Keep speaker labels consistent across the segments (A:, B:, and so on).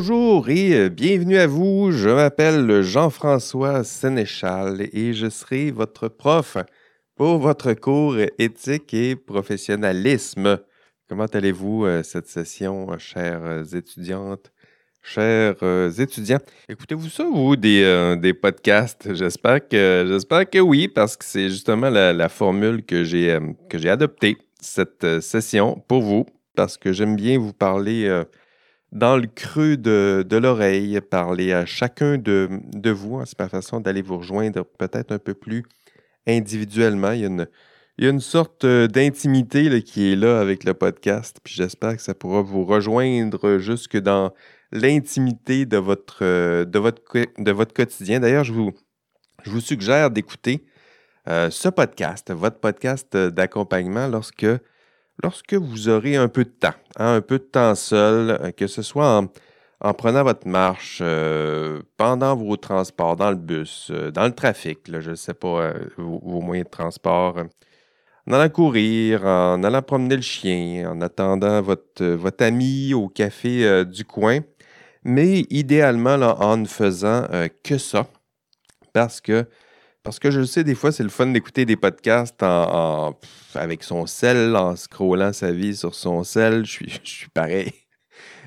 A: Bonjour et bienvenue à vous. Je m'appelle Jean-François Sénéchal et je serai votre prof pour votre cours éthique et professionnalisme. Comment allez-vous cette session, chères étudiantes, chers étudiants? Écoutez-vous ça, vous, des, podcasts? J'espère que, j'espère que oui, parce que c'est justement la, formule que j'ai adoptée cette session pour vous, parce que j'aime bien vous parler dans le creux de, l'oreille, parler à chacun de, vous. Hein, c'est ma façon d'aller vous rejoindre peut-être un peu plus individuellement. Il y a une, il y a une sorte euh, d'intimité qui est là avec le podcast, puis j'espère que ça pourra vous rejoindre jusque dans l'intimité de votre, euh, de, votre, de votre quotidien. D'ailleurs, je vous, je vous suggère d'écouter euh, ce podcast, votre podcast d'accompagnement, lorsque lorsque vous aurez un peu de temps, hein, un peu de temps seul, euh, que ce soit en, prenant votre marche, euh, pendant vos transports, dans le bus, euh, dans le trafic, je ne sais pas, vos, moyens de transport, en allant courir, en allant promener le chien, en attendant votre, votre ami au café du coin, mais idéalement en ne faisant que ça, parce que parce que je sais, des fois, c'est le fun d'écouter des podcasts avec son sel, en scrollant sa vie sur son sel. Je suis, je suis pareil.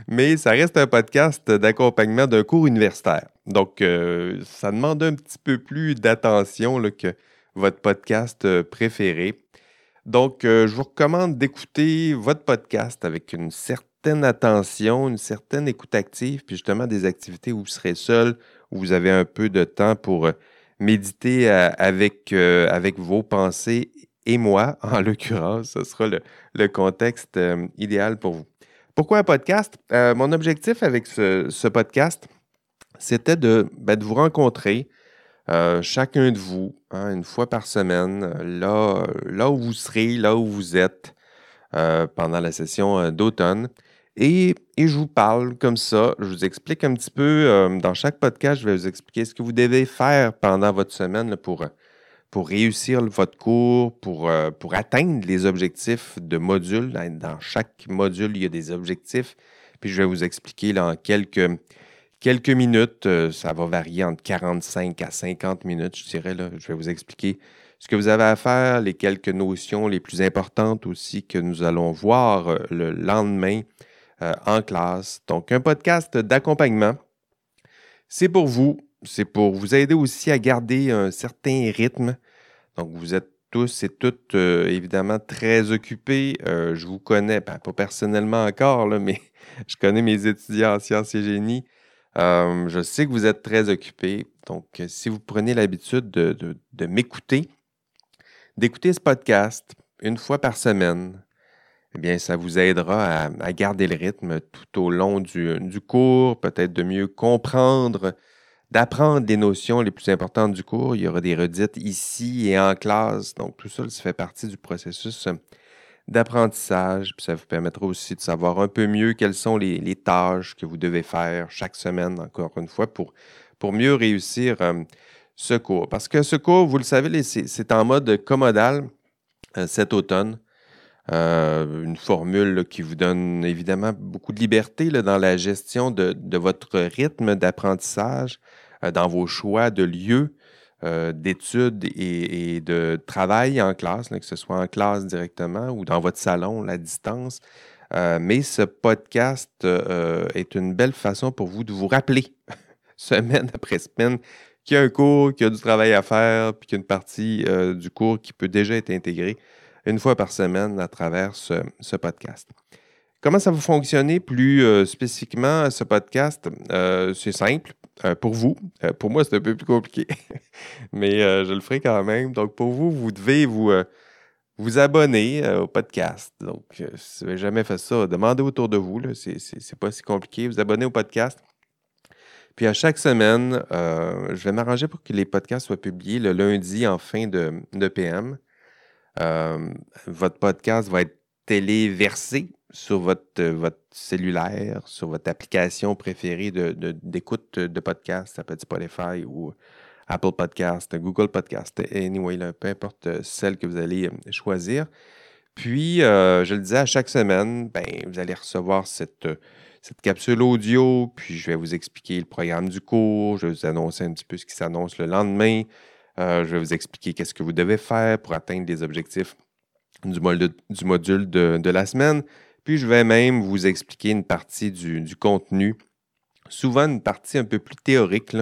A: Mais ça reste un podcast d'accompagnement d'un cours universitaire. Donc, euh, ça demande un petit peu plus d'attention que votre podcast euh, préféré. Donc, euh, je vous recommande d'écouter votre podcast avec une certaine attention, une certaine écoute active, puis justement des activités où vous serez seul, où vous avez un peu de temps pour méditer euh, avec, euh, avec vos pensées et moi, en l'occurrence, ce sera le, contexte euh, idéal pour vous. Pourquoi un podcast? mon objectif avec ce, podcast, c'était de, ben, de, vous rencontrer, chacun de vous, hein, une fois par semaine, là, là où vous serez, là où vous êtes pendant la session d'automne. Et, je vous parle comme ça, je vous explique un petit peu, euh, dans chaque podcast, je vais vous expliquer ce que vous devez faire pendant votre semaine pour, pour réussir votre cours, pour, euh, pour atteindre les objectifs de module. Dans chaque module, il y a des objectifs. Puis je vais vous expliquer là, en quelques, quelques minutes, euh, ça va varier entre 45 à 50 minutes, je dirais. Là, je vais vous expliquer ce que vous avez à faire, les quelques notions les plus importantes aussi que nous allons voir le lendemain euh, en classe. Donc, un podcast d'accompagnement. C'est pour vous, c'est pour vous aider aussi à garder un certain rythme. Donc, vous êtes tous et toutes euh, évidemment très occupés. Euh, je vous connais, ben, pas personnellement encore, mais je connais mes étudiants en sciences et génie. je sais que vous êtes très occupés. Donc, si vous prenez l'habitude de m'écouter, d'écouter ce podcast une fois par semaine, eh bien, ça vous aidera à, garder le rythme tout au long du, cours, peut-être de mieux comprendre, d'apprendre les notions les plus importantes du cours. Il y aura des redites ici et en classe. Donc, tout ça, ça fait partie du processus d'apprentissage. Puis ça vous permettra aussi de savoir un peu mieux quelles sont les, tâches que vous devez faire chaque semaine, encore une fois, pour, pour mieux réussir euh, ce cours. Parce que ce cours, vous le savez, c'est en mode commodal euh, cet automne. Euh, une formule qui vous donne évidemment beaucoup de liberté dans la gestion de, votre rythme d'apprentissage, euh, dans vos choix de lieux euh, d'études et, de travail en classe, que ce soit en classe directement ou dans votre salon, à distance. mais ce podcast est une belle façon pour vous de vous rappeler, semaine après semaine, qu'il y a un cours, qu'il y a du travail à faire, puis qu'il y a une partie du cours qui peut déjà être intégrée une fois par semaine à travers ce, podcast. Comment ça va fonctionner plus euh, spécifiquement ce podcast? Euh, c'est simple. Euh, pour vous, pour moi, c'est un peu plus compliqué, mais je le ferai quand même. Donc, pour vous, vous devez vous, abonner au podcast. Donc, si vous n'avez jamais fait ça, demandez autour de vous. Ce n'est pas si compliqué. Vous abonnez au podcast. Puis à chaque semaine, je vais m'arranger pour que les podcasts soient publiés le lundi en fin de, de PM. Euh, votre podcast va être téléversé sur votre, votre cellulaire, sur votre application préférée d'écoute de, de, podcast, ça peut être Spotify ou Apple Podcast, Google Podcast, anyway, peu importe celle que vous allez euh, choisir. Puis, euh, je le disais, à chaque semaine, ben, vous allez recevoir cette, cette capsule audio, puis je vais vous expliquer le programme du cours, je vais vous annoncer un petit peu ce qui s'annonce le lendemain, euh, je vais vous expliquer qu'est-ce que vous devez faire pour atteindre les objectifs du, module de, la semaine, puis je vais même vous expliquer une partie du, contenu, souvent une partie un peu plus théorique,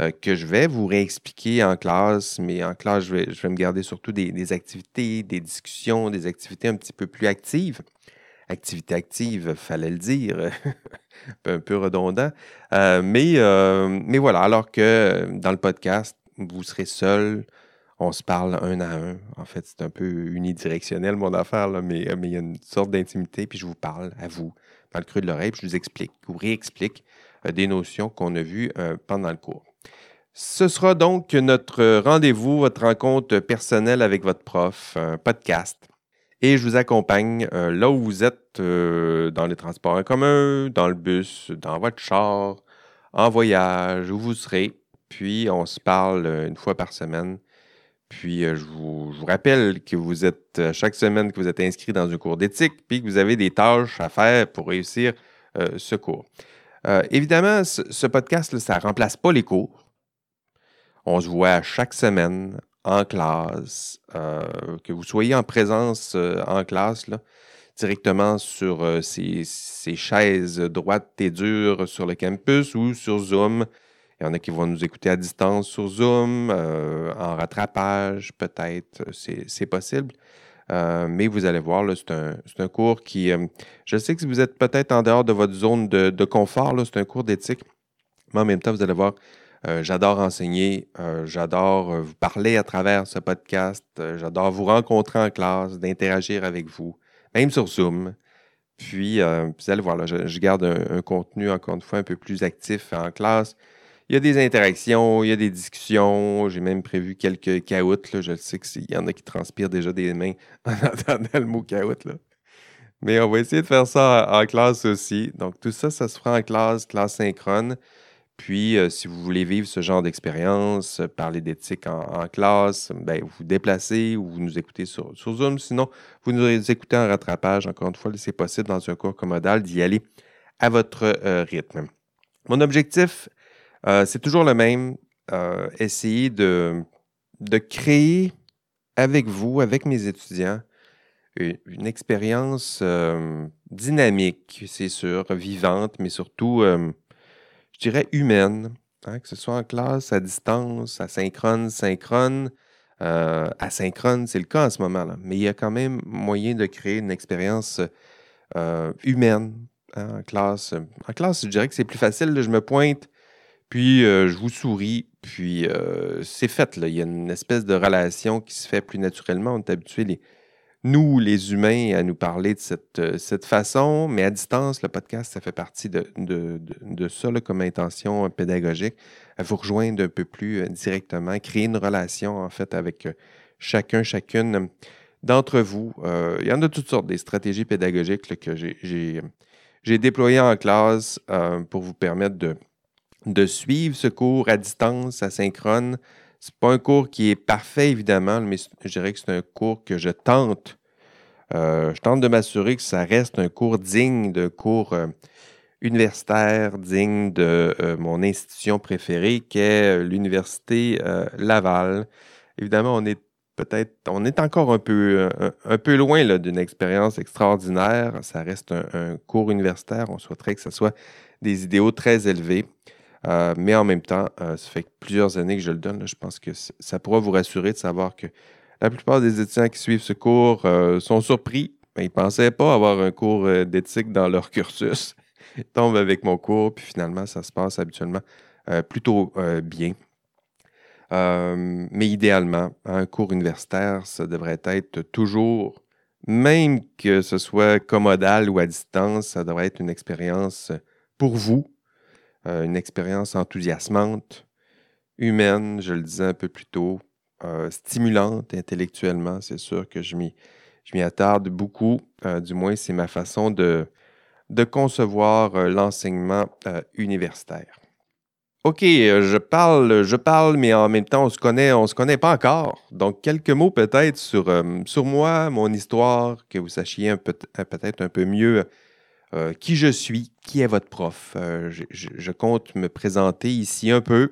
A: euh, que je vais vous réexpliquer en classe, mais en classe, je vais, je vais me garder surtout des, des, activités, des discussions, des activités un petit peu plus actives. Activité active, fallait le dire, un peu redondant. Euh, mais, mais voilà, alors que dans le podcast, vous serez seul, on se parle un à un. En fait, c'est un peu unidirectionnel mon affaire, là, mais, il y a une sorte d'intimité, puis je vous parle à vous dans le creux de l'oreille, puis je vous explique, vous réexplique euh, des notions qu'on a vues pendant le cours. Ce sera donc notre rendez-vous, votre rencontre personnelle avec votre prof, un podcast et je vous accompagne euh, là où vous êtes, euh, dans les transports en commun, dans le bus, dans votre char, en voyage, où vous serez. Puis on se parle euh, une fois par semaine. Puis je vous, rappelle que vous êtes, chaque semaine, que vous êtes inscrit dans un cours d'éthique, puis que vous avez des tâches à faire pour réussir ce cours. évidemment, ce, podcast, ça ne remplace pas les cours. On se voit chaque semaine en classe, euh, que vous soyez en présence euh, en classe, directement sur euh, ces, chaises droites et dures sur le campus ou sur Zoom. Il y en a qui vont nous écouter à distance sur Zoom, en rattrapage, peut-être, c'est possible. mais vous allez voir, c'est un, cours qui... je sais que vous êtes peut-être en dehors de votre zone de, confort, c'est un cours d'éthique, mais en même temps, vous allez voir, euh, j'adore enseigner, euh, j'adore euh, vous parler à travers ce podcast, j'adore vous rencontrer en classe, d'interagir avec vous, même sur Zoom. Puis, vous allez voir, je, garde un, contenu, encore une fois, un peu plus actif en classe. Il y a des interactions, il y a des discussions. J'ai même prévu quelques caouts. Je sais qu'il y en a qui transpirent déjà des mains en entendant le mot caout. Mais on va essayer de faire ça en classe aussi. Donc, tout ça, ça se fera en classe, classe synchrone. Puis, euh, si vous voulez vivre ce genre d'expérience, euh, parler d'éthique en, classe, ben, vous vous déplacez ou vous nous écoutez sur, Zoom. Sinon, vous nous écoutez en rattrapage. Encore une fois, c'est possible dans un cours commodal d'y aller à votre euh, rythme. Mon objectif, c'est toujours le même. essayer de, de créer avec vous, avec mes étudiants, une, expérience dynamique, c'est sûr, vivante, mais surtout je dirais, humaine, hein, que ce soit en classe, à distance, asynchrone, synchrone. Euh, asynchrone, c'est le cas en ce moment, là. mais il y a quand même moyen de créer une expérience euh, humaine hein, en classe. En classe, je dirais que c'est plus facile. je me pointe, puis euh, je vous souris, puis c'est fait. Là. Il y a une espèce de relation qui se fait plus naturellement. On est habitué, nous, les humains, à nous parler de cette, euh, cette façon, mais à distance, le podcast, ça fait partie de, ça comme intention pédagogique, à vous rejoindre un peu plus euh, directement, créer une relation, en fait, avec euh, chacun, chacune d'entre vous. il y en a toutes sortes des stratégies pédagogiques que j'ai déployées en classe pour vous permettre de, de suivre ce cours à distance, asynchrone, c'est pas un cours qui est parfait, évidemment, mais je dirais que c'est un cours que je tente. Euh, je tente de m'assurer que ça reste un cours digne de cours euh, universitaire, digne de euh, mon institution préférée, qui est l'Université Laval. Évidemment, on est peut-être, on est encore un peu, un, peu loin d'une expérience extraordinaire. Ça reste un, un, cours universitaire. On souhaiterait que ce soit des idéaux très élevés. Euh, mais en même temps, euh, ça fait plusieurs années que je le donne. je pense que ça pourra vous rassurer de savoir que la plupart des étudiants qui suivent ce cours euh, sont surpris. ils ne pensaient pas avoir un cours d'éthique dans leur cursus. Ils tombent avec mon cours, puis finalement, ça se passe habituellement plutôt bien. mais idéalement, un cours universitaire, ça devrait être toujours, même que ce soit commodal ou à distance, ça devrait être une expérience pour vous, euh, une expérience enthousiasmante, humaine, je le disais un peu plus tôt, euh, stimulante intellectuellement. C'est sûr que je m'y, attarde beaucoup. Euh, du moins, c'est ma façon de, concevoir l'enseignement universitaire. OK, je parle, je parle, mais en même temps, on se connaît, on se connaît pas encore. Donc, quelques mots peut-être sur moi, mon histoire, que vous sachiez peut-être un peu mieux qui je suis, qui est votre prof? je, compte me présenter ici un peu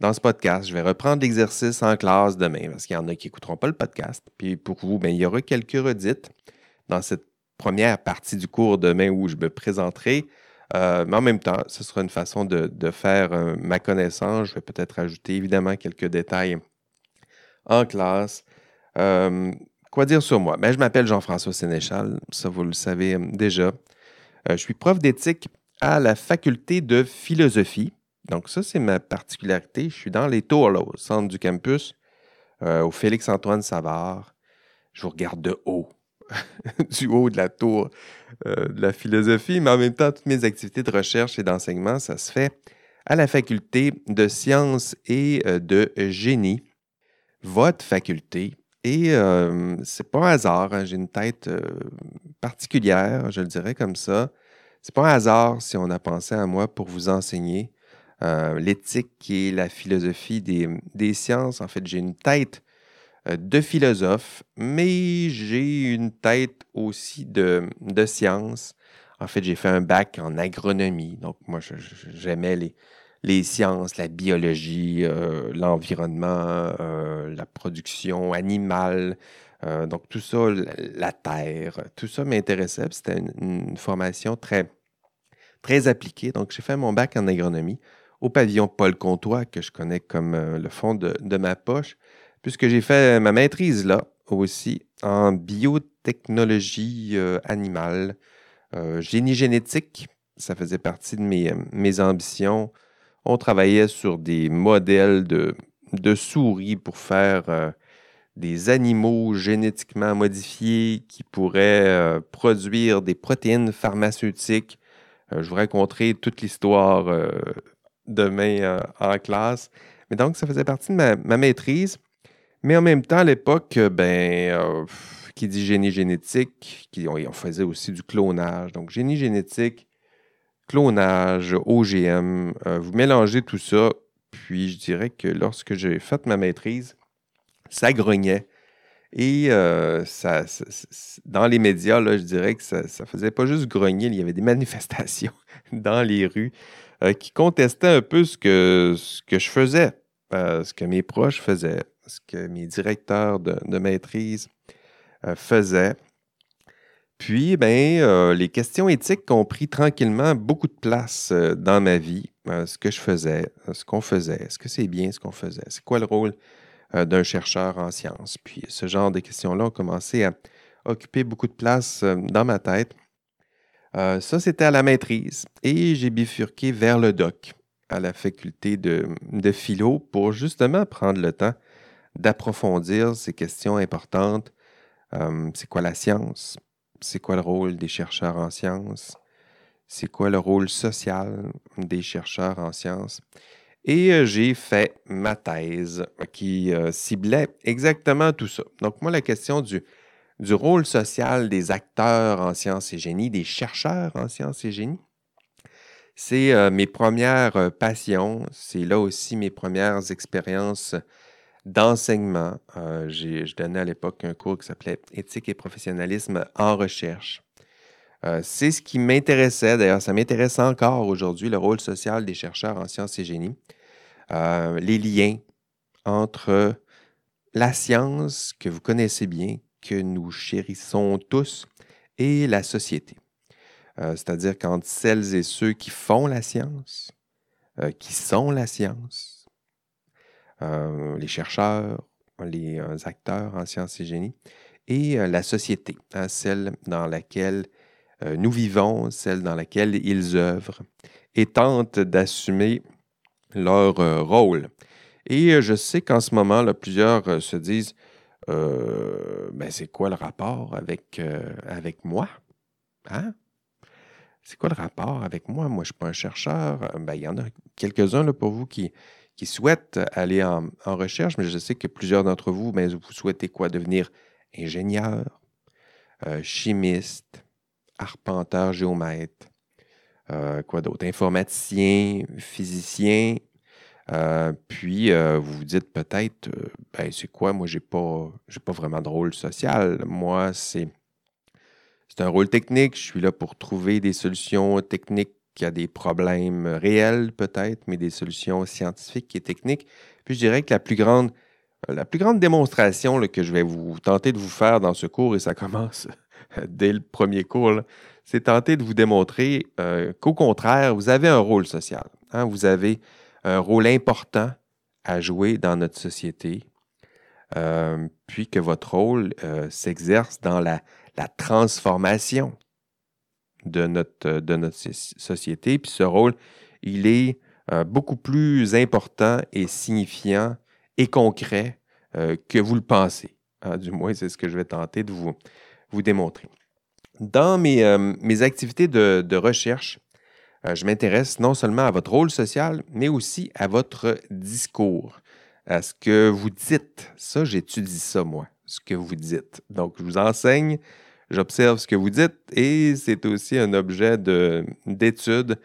A: dans ce podcast. Je vais reprendre l'exercice en classe demain parce qu'il y en a qui n'écouteront pas le podcast. Puis pour vous, bien, il y aura quelques redites dans cette première partie du cours demain où je me présenterai. Euh, mais en même temps, ce sera une façon de, faire euh, ma connaissance. Je vais peut-être ajouter évidemment quelques détails en classe. Euh, quoi dire sur moi? Ben, je m'appelle Jean-François Sénéchal, ça vous le savez déjà. Je suis prof d'éthique à la faculté de philosophie donc, ça, c'est ma particularité. Je suis dans les tours, au centre du campus, euh, au Félix-Antoine Savard. Je vous regarde de haut, du haut de la tour euh, de la philosophie, mais en même temps, toutes mes activités de recherche et d'enseignement, ça se fait à la faculté de sciences et euh, de génie. Votre faculté. Et c'est pas un hasard, hein, j'ai une tête particulière, je le dirais comme ça. C'est pas un hasard si on a pensé à moi pour vous enseigner l'éthique et la philosophie des, sciences. En fait, j'ai une tête de philosophe, mais j'ai une tête aussi de, de science. En fait, j'ai fait un bac en agronomie. Donc, moi, j'aimais les, les sciences, la biologie, euh, l'environnement, la production animale. donc, tout ça, la, terre, tout ça m'intéressait. C'était une, formation très, très appliquée. Donc, j'ai fait mon bac en agronomie au pavillon Paul Comtois, que je connais comme euh, le fond de, ma poche, puisque j'ai fait ma maîtrise là aussi en biotechnologie euh, animale, euh, génie génétique. Ça faisait partie de mes, mes, ambitions. On travaillait sur des modèles de, souris pour faire des animaux génétiquement modifiés qui pourraient produire des protéines pharmaceutiques. je vous raconterai toute l'histoire demain euh, en classe. Mais donc, ça faisait partie de ma, maîtrise. Mais en même temps, à l'époque, euh, ben, euh, qui dit génie génétique, qui, on, faisait aussi du clonage. Donc, génie génétique, clonage, OGM, vous mélangez tout ça. Puis, je dirais que lorsque j'ai fait ma maîtrise, ça grognait. Et ça, dans les médias, là, je dirais que ça ne faisait pas juste grogner, il y avait des manifestations dans les rues. Euh, qui contestait un peu ce que, je faisais, euh, ce que mes proches faisaient, ce que mes directeurs de, maîtrise euh, faisaient. Puis, ben, les questions éthiques ont pris tranquillement beaucoup de place dans ma vie, ce que je faisais, ce qu'on faisait, est-ce que c'est bien ce qu'on faisait, c'est quoi le rôle d'un chercheur en sciences? Puis, ce genre de questions-là ont commencé à occuper beaucoup de place dans ma tête. Euh, ça, c'était à la maîtrise. Et j'ai bifurqué vers le doc, à la faculté de, philo, pour justement prendre le temps d'approfondir ces questions importantes. Euh, c'est quoi la science? C'est quoi le rôle des chercheurs en sciences? C'est quoi le rôle social des chercheurs en sciences? Et euh, j'ai fait ma thèse qui ciblait exactement tout ça. Donc, moi, la question du rôle social des acteurs en sciences et génie, des chercheurs en sciences et génie. C'est euh, mes premières euh, passions, c'est là aussi mes premières expériences d'enseignement. Euh, je donnais à l'époque un cours qui s'appelait Éthique et professionnalisme en recherche. c'est ce qui m'intéressait, d'ailleurs ça m'intéresse encore aujourd'hui, le rôle social des chercheurs en sciences et génie, les liens entre la science que vous connaissez bien, que nous chérissons tous et la société. Euh, c'est-à-dire quand celles et ceux qui font la science, euh, qui sont la science, euh, les chercheurs, les acteurs en sciences et génie, et la société, hein, celle dans laquelle nous vivons, celle dans laquelle ils œuvrent, et tentent d'assumer leur rôle. Et je sais qu'en ce moment, plusieurs se disent euh, ben c'est quoi le rapport avec, euh, avec moi? Hein? C'est quoi le rapport avec moi? Moi, je ne suis pas un chercheur. Ben, il y en a quelques-uns pour vous qui, qui souhaitent aller en, recherche, mais je sais que plusieurs d'entre vous, ben, vous souhaitez quoi? Devenir ingénieur, euh, chimiste, arpenteur, géomètre, quoi d'autre? Informaticien, physicien, euh, puis, euh, vous vous dites peut-être, euh, ben, c'est quoi? Moi, j'ai pas, pas vraiment de rôle social. Moi, C'est un rôle technique. Je suis là pour trouver des solutions techniques à des problèmes réels, peut-être, mais des solutions scientifiques et techniques. Puis je dirais que la plus grande, la plus grande démonstration que je vais vous tenter de vous faire dans ce cours, et ça commence dès le premier cours, c'est tenter de vous démontrer euh, qu'au contraire, vous avez un rôle social. Hein. Vous avez un rôle important à jouer dans notre société, euh, puis que votre rôle euh, s'exerce dans la, transformation de notre, notre société. Puis ce rôle, il est beaucoup plus important et signifiant et concret que vous le pensez. Hein. Du moins, c'est ce que je vais tenter de vous, démontrer. Dans mes, euh, activités de, recherche, euh, je m'intéresse non seulement à votre rôle social, mais aussi à votre discours, à ce que vous dites. Ça, j'étudie ça, moi, ce que vous dites. Donc, je vous enseigne, j'observe ce que vous dites et c'est aussi un objet d'étude,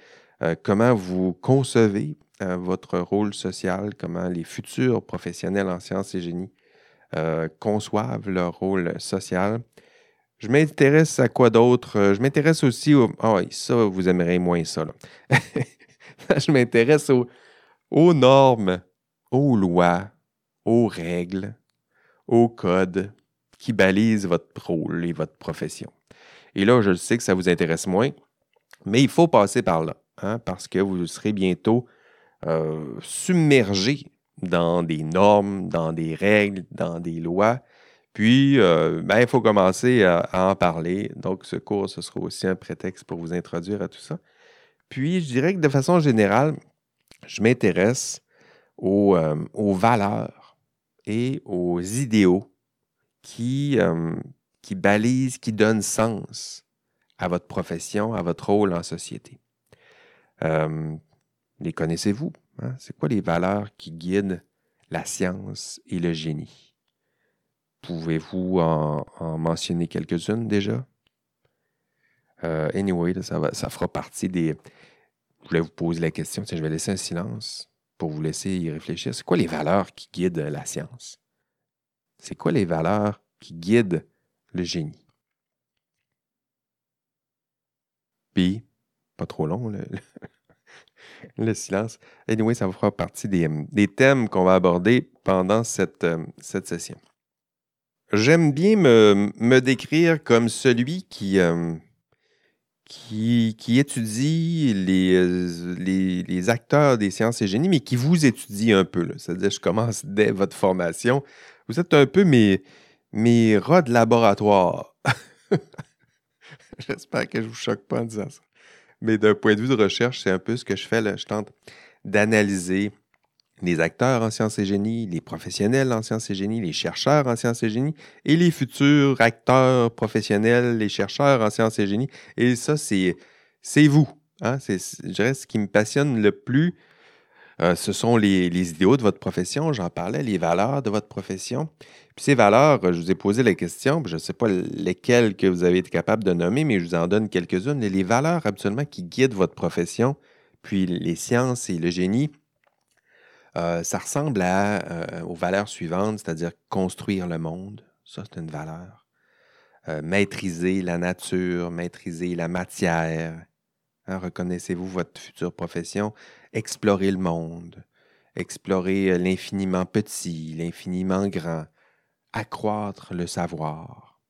A: euh, comment vous concevez votre rôle social, comment les futurs professionnels en sciences et génie conçoivent leur rôle social. Je m'intéresse à quoi d'autre? Euh, je m'intéresse aussi au. Oui, ça, vous aimerez moins ça. je m'intéresse aux, normes, aux lois, aux règles, aux codes qui balisent votre rôle et votre profession. Et là, je sais que ça vous intéresse moins, mais il faut passer par là, hein, parce que vous serez bientôt euh, submergé dans des normes, dans des règles, dans des lois puis, euh, ben, il faut commencer à, en parler. Donc, ce cours, ce sera aussi un prétexte pour vous introduire à tout ça. Puis, je dirais que de façon générale, je m'intéresse aux, euh, valeurs et aux idéaux qui, euh, qui balisent, qui donnent sens à votre profession, à votre rôle en société. les connaissez-vous? Hein? C'est quoi les valeurs qui guident la science et le génie? Pouvez-vous en, mentionner quelques-unes déjà? Euh, anyway, ça, ça fera partie des. Je voulais vous poser la question. je vais laisser un silence pour vous laisser y réfléchir. C'est quoi les valeurs qui guident la science? C'est quoi les valeurs qui guident le génie? Puis, pas trop long, le, le silence. Anyway, ça fera partie des, des thèmes qu'on va aborder pendant cette, cette session. J'aime bien me, décrire comme celui qui, qui, étudie les, les, acteurs des sciences et génie, mais qui vous étudie un peu. C'est-à-dire, je commence dès votre formation. Vous êtes un peu mes, mes rats de laboratoire. J'espère que je ne vous choque pas en disant ça. Mais d'un point de vue de recherche, c'est un peu ce que je fais. Là. Je tente d'analyser les acteurs en sciences et génie, les professionnels en sciences et génie, les chercheurs en sciences et génie et les futurs acteurs professionnels, les chercheurs en sciences et génie. Et ça, c'est, vous. Hein? C'est, je dirais, ce qui me passionne le plus, euh, ce sont les, idéaux de votre profession. J'en parlais, les valeurs de votre profession. Puis ces valeurs, je vous ai posé la question, je ne sais pas lesquelles que vous avez été capable de nommer, mais je vous en donne quelques-unes. Les valeurs absolument qui guident votre profession, puis les sciences et le génie, euh, ça ressemble euh, aux valeurs suivantes, c'est-à-dire construire le monde. Ça, c'est une valeur. Euh, maîtriser la nature, maîtriser la matière. Hein, reconnaissez-vous votre future profession? Explorer le monde, explorer l'infiniment petit, l'infiniment grand, accroître le savoir.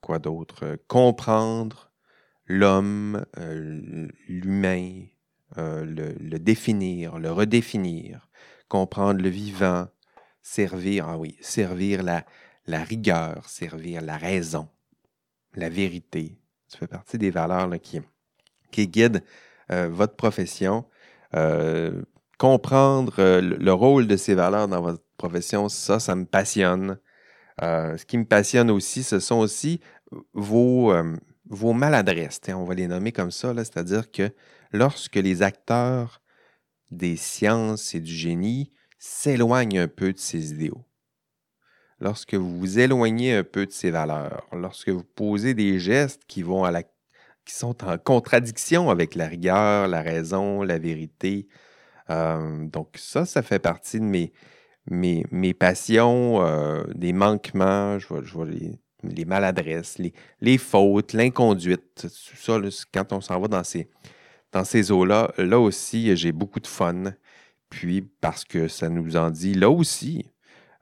A: Quoi d'autre? Comprendre l'homme, l'humain, le, définir, le redéfinir, comprendre le vivant, servir, ah oui, servir la, rigueur, servir la raison, la vérité. Ça fait partie des valeurs qui, guident euh, votre profession. Euh, comprendre euh, le rôle de ces valeurs dans votre profession, ça, ça me passionne. ce qui me passionne aussi, ce sont aussi vos, vos maladresses. On va les nommer comme ça, c'est-à-dire que lorsque les acteurs des sciences et du génie s'éloignent un peu de ces idéaux. Lorsque vous vous éloignez un peu de ces valeurs, lorsque vous posez des gestes qui vont à la qui sont en contradiction avec la rigueur, la raison, la vérité. Euh, donc ça, ça fait partie de mes, mes, passions, euh, des manquements, je vais les les maladresses, les, fautes, l'inconduite. Tout ça, quand on s'en va dans ces, dans ces eaux-là, là aussi, j'ai beaucoup de fun. Puis, parce que ça nous en dit, là aussi,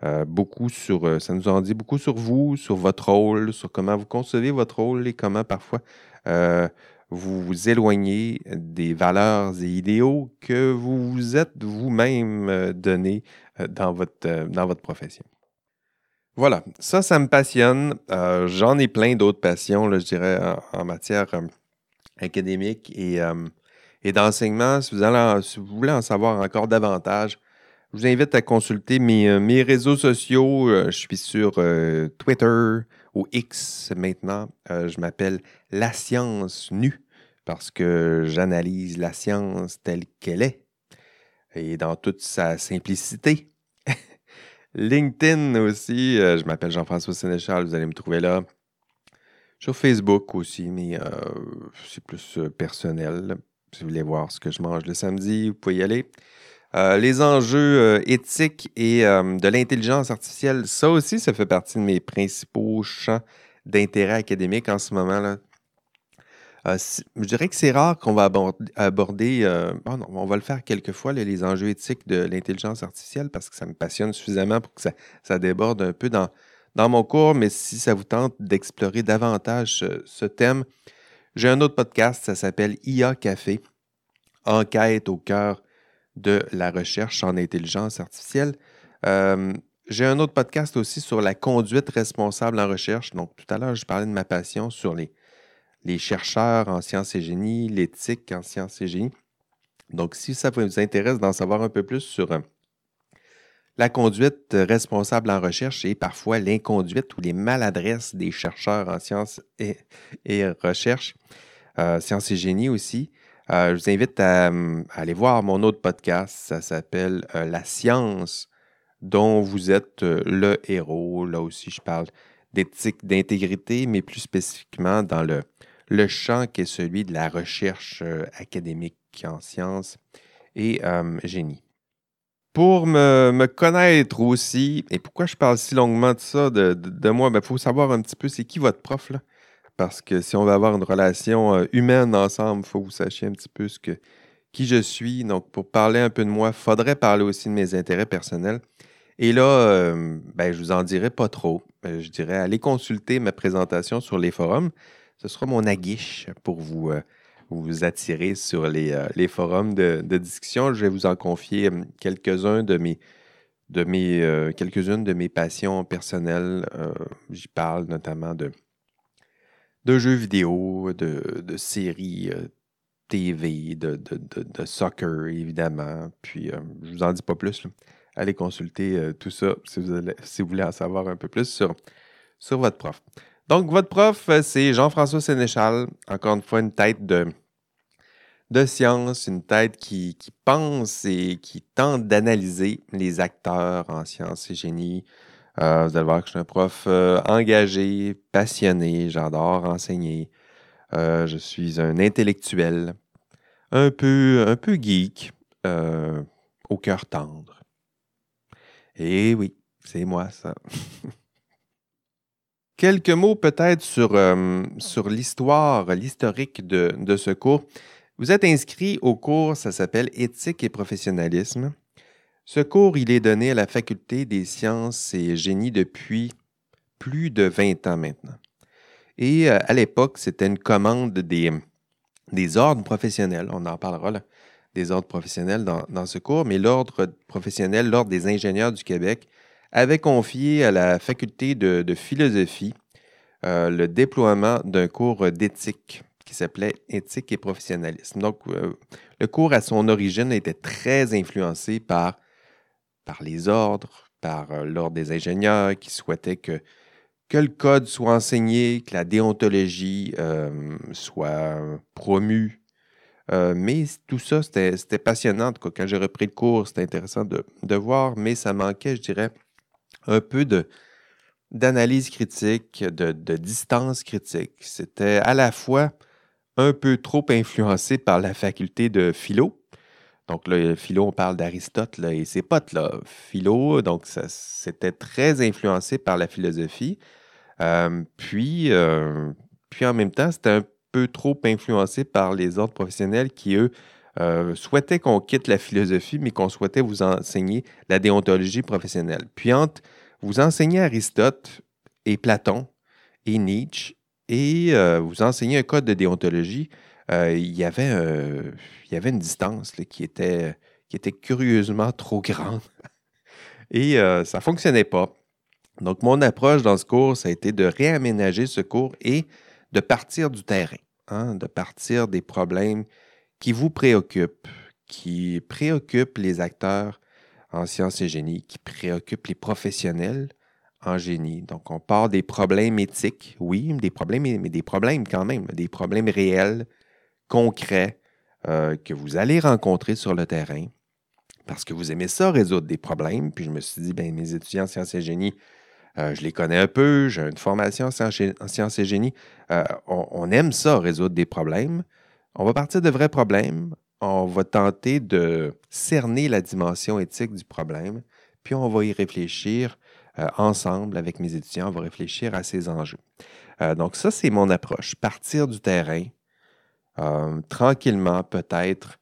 A: euh, beaucoup sur, ça nous en dit beaucoup sur vous, sur votre rôle, sur comment vous concevez votre rôle et comment parfois euh, vous vous éloignez des valeurs et idéaux que vous vous êtes vous-même donné dans, votre, dans votre profession. Voilà, ça, ça me passionne. J'en ai plein d'autres passions, je dirais, en, matière académique et, et d'enseignement. Si, vous voulez en savoir encore davantage, je vous invite à consulter mes, euh, réseaux sociaux. Euh, je suis sur euh, Twitter ou X maintenant. je m'appelle La Science Nue parce que j'analyse la science telle qu'elle est et dans toute sa simplicité. LinkedIn aussi, je m'appelle Jean-François Sénéchal, vous allez me trouver là. Sur Facebook aussi, mais c'est plus personnel. Si vous voulez voir ce que je mange le samedi, vous pouvez y aller. Euh, les enjeux euh, éthiques et euh, de l'intelligence artificielle, ça aussi, ça fait partie de mes principaux champs d'intérêt académique en ce moment. là je dirais que c'est rare qu'on va aborder, oh on va le faire quelques fois, les enjeux éthiques de l'intelligence artificielle parce que ça me passionne suffisamment pour que ça, déborde un peu dans, dans mon cours, mais si ça vous tente d'explorer davantage ce thème, j'ai un autre podcast, ça s'appelle IA Café, enquête au cœur de la recherche en intelligence artificielle. Euh, j'ai un autre podcast aussi sur la conduite responsable en recherche. Donc, tout à l'heure, je parlais de ma passion sur les, chercheurs en sciences et génie, l'éthique en sciences et génie. Donc, si ça vous intéresse d'en savoir un peu plus sur euh, la conduite responsable en recherche et parfois l'inconduite ou les maladresses des chercheurs en sciences et, et recherche, euh, sciences et génie aussi, euh, je vous invite à, aller voir mon autre podcast. Ça s'appelle euh, La science dont vous êtes euh, le héros. Là aussi, je parle d'éthique, d'intégrité, mais plus spécifiquement dans le, le champ qui est celui de la recherche académique en sciences et génie. Pour me, connaître aussi, et pourquoi je parle si longuement de ça, de, moi, il ben, faut savoir un petit peu c'est qui votre prof. Là? Parce que si on veut avoir une relation euh, humaine ensemble, il faut que vous sachiez un petit peu ce que, qui je suis. Donc, pour parler un peu de moi, il faudrait parler aussi de mes intérêts personnels. Et là, euh, ben, je vous en dirai pas trop. Euh, je dirais, allez consulter ma présentation sur les forums. Ce sera mon aguiche pour vous, vous attirer sur les, forums de, discussion. Je vais vous en confier quelques-uns de mes, de mes quelques-unes de mes passions personnelles. J'y parle notamment de de jeux vidéo, de, séries euh, TV, de, soccer, évidemment. Puis, euh, je vous en dis pas plus. Allez consulter euh, tout ça si vous, voulez en savoir un peu plus sur, sur votre prof. Donc, votre prof, c'est Jean-François Sénéchal. Encore une fois, une tête de, de science, une tête qui, qui pense et qui tente d'analyser les acteurs en sciences et génie, euh, vous allez voir que je suis un prof euh, engagé, passionné, j'adore enseigner. Euh, je suis un intellectuel, un peu, un peu geek, au cœur tendre. Et oui, c'est moi ça. Quelques mots peut-être sur, sur l'histoire, l'historique de, de ce cours. Vous êtes inscrit au cours, ça s'appelle Éthique et professionnalisme. Ce cours, il est donné à la Faculté des sciences et génie depuis plus de 20 ans maintenant. Et euh, à l'époque, c'était une commande des, ordres professionnels. On en parlera là, des ordres professionnels dans, ce cours, mais l'ordre professionnel, l'ordre des ingénieurs du Québec, avait confié à la faculté de, philosophie euh, le déploiement d'un cours d'éthique qui s'appelait Éthique et professionnalisme. Donc, euh, le cours, à son origine, était très influencé par par les ordres, par euh, l'ordre des ingénieurs qui souhaitaient que, que le code soit enseigné, que la déontologie euh, soit promue. Euh, mais tout ça, c'était passionnant. Quand j'ai repris le cours, c'était intéressant de, de, voir, mais ça manquait, je dirais, un peu d'analyse critique, de, distance critique. C'était à la fois un peu trop influencé par la faculté de philo, donc là, Philo, on parle d'Aristote et ses potes. Là. Philo, donc c'était très influencé par la philosophie. puis, puis en même temps, c'était un peu trop influencé par les ordres professionnels qui, eux, souhaitaient qu'on quitte la philosophie, mais qu'on souhaitait vous enseigner la déontologie professionnelle. Puis entre vous enseignez Aristote et Platon et Nietzsche et vous enseignez un code de déontologie, il, y avait, il y avait une distance qui, était, curieusement trop grande. et ça ne fonctionnait pas. Donc, mon approche dans ce cours, ça a été de réaménager ce cours et de partir du terrain, hein, de partir des problèmes qui vous préoccupent, qui préoccupent les acteurs en sciences et génie, qui préoccupent les professionnels en génie. Donc, on part des problèmes éthiques, oui, des problèmes, mais des problèmes quand même, des problèmes réels, concrets, euh, que vous allez rencontrer sur le terrain, parce que vous aimez ça, résoudre des problèmes. Puis je me suis dit, ben, mes étudiants en sciences et génie, euh, je les connais un peu, j'ai une formation en sciences et génie. Euh, on, aime ça, résoudre des problèmes. On va partir de vrais problèmes. On va tenter de cerner la dimension éthique du problème, puis on va y réfléchir ensemble avec mes étudiants. On va réfléchir à ces enjeux. donc ça, c'est mon approche. Partir du terrain, tranquillement peut-être,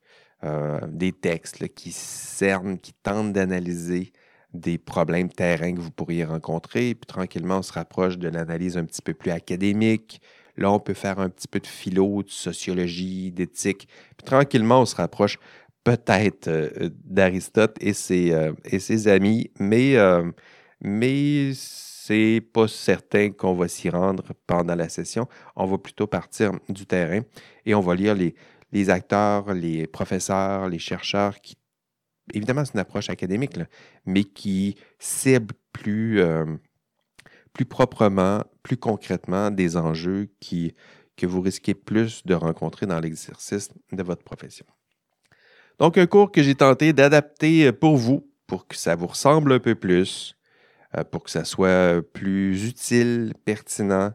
A: des textes qui cernent, qui tentent d'analyser des problèmes terrain que vous pourriez rencontrer. Puis tranquillement, on se rapproche de l'analyse un petit peu plus académique. Là, on peut faire un petit peu de philo, de sociologie, d'éthique. Puis tranquillement, on se rapproche peut-être euh, d'Aristote et, ses, euh, et ses amis, mais, euh, mais c'est pas certain qu'on va s'y rendre pendant la session. On va plutôt partir du terrain et on va lire les, acteurs, les professeurs, les chercheurs qui évidemment, c'est une approche académique, mais qui cible plus, euh, plus proprement, plus concrètement des enjeux que vous risquez plus de rencontrer dans l'exercice de votre profession. Donc, un cours que j'ai tenté d'adapter pour vous, pour que ça vous ressemble un peu plus, pour que ça soit plus utile, pertinent.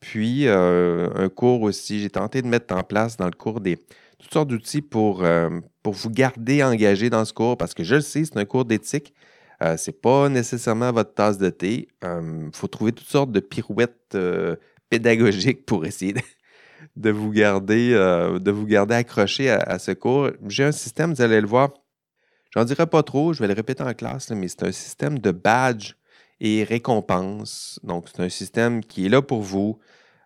A: Puis, euh, un cours aussi, j'ai tenté de mettre en place dans le cours des, toutes sortes d'outils pour, euh, pour vous garder engagé dans ce cours parce que je le sais, c'est un cours d'éthique. Euh, ce n'est pas nécessairement votre tasse de thé. Il euh, faut trouver toutes sortes de pirouettes pédagogiques pour essayer de, vous, garder, de vous garder accroché à, ce cours. J'ai un système, vous allez le voir. J'en dirai pas trop, je vais le répéter en classe, mais c'est un système de badge et récompense. Donc, c'est un système qui est là pour vous.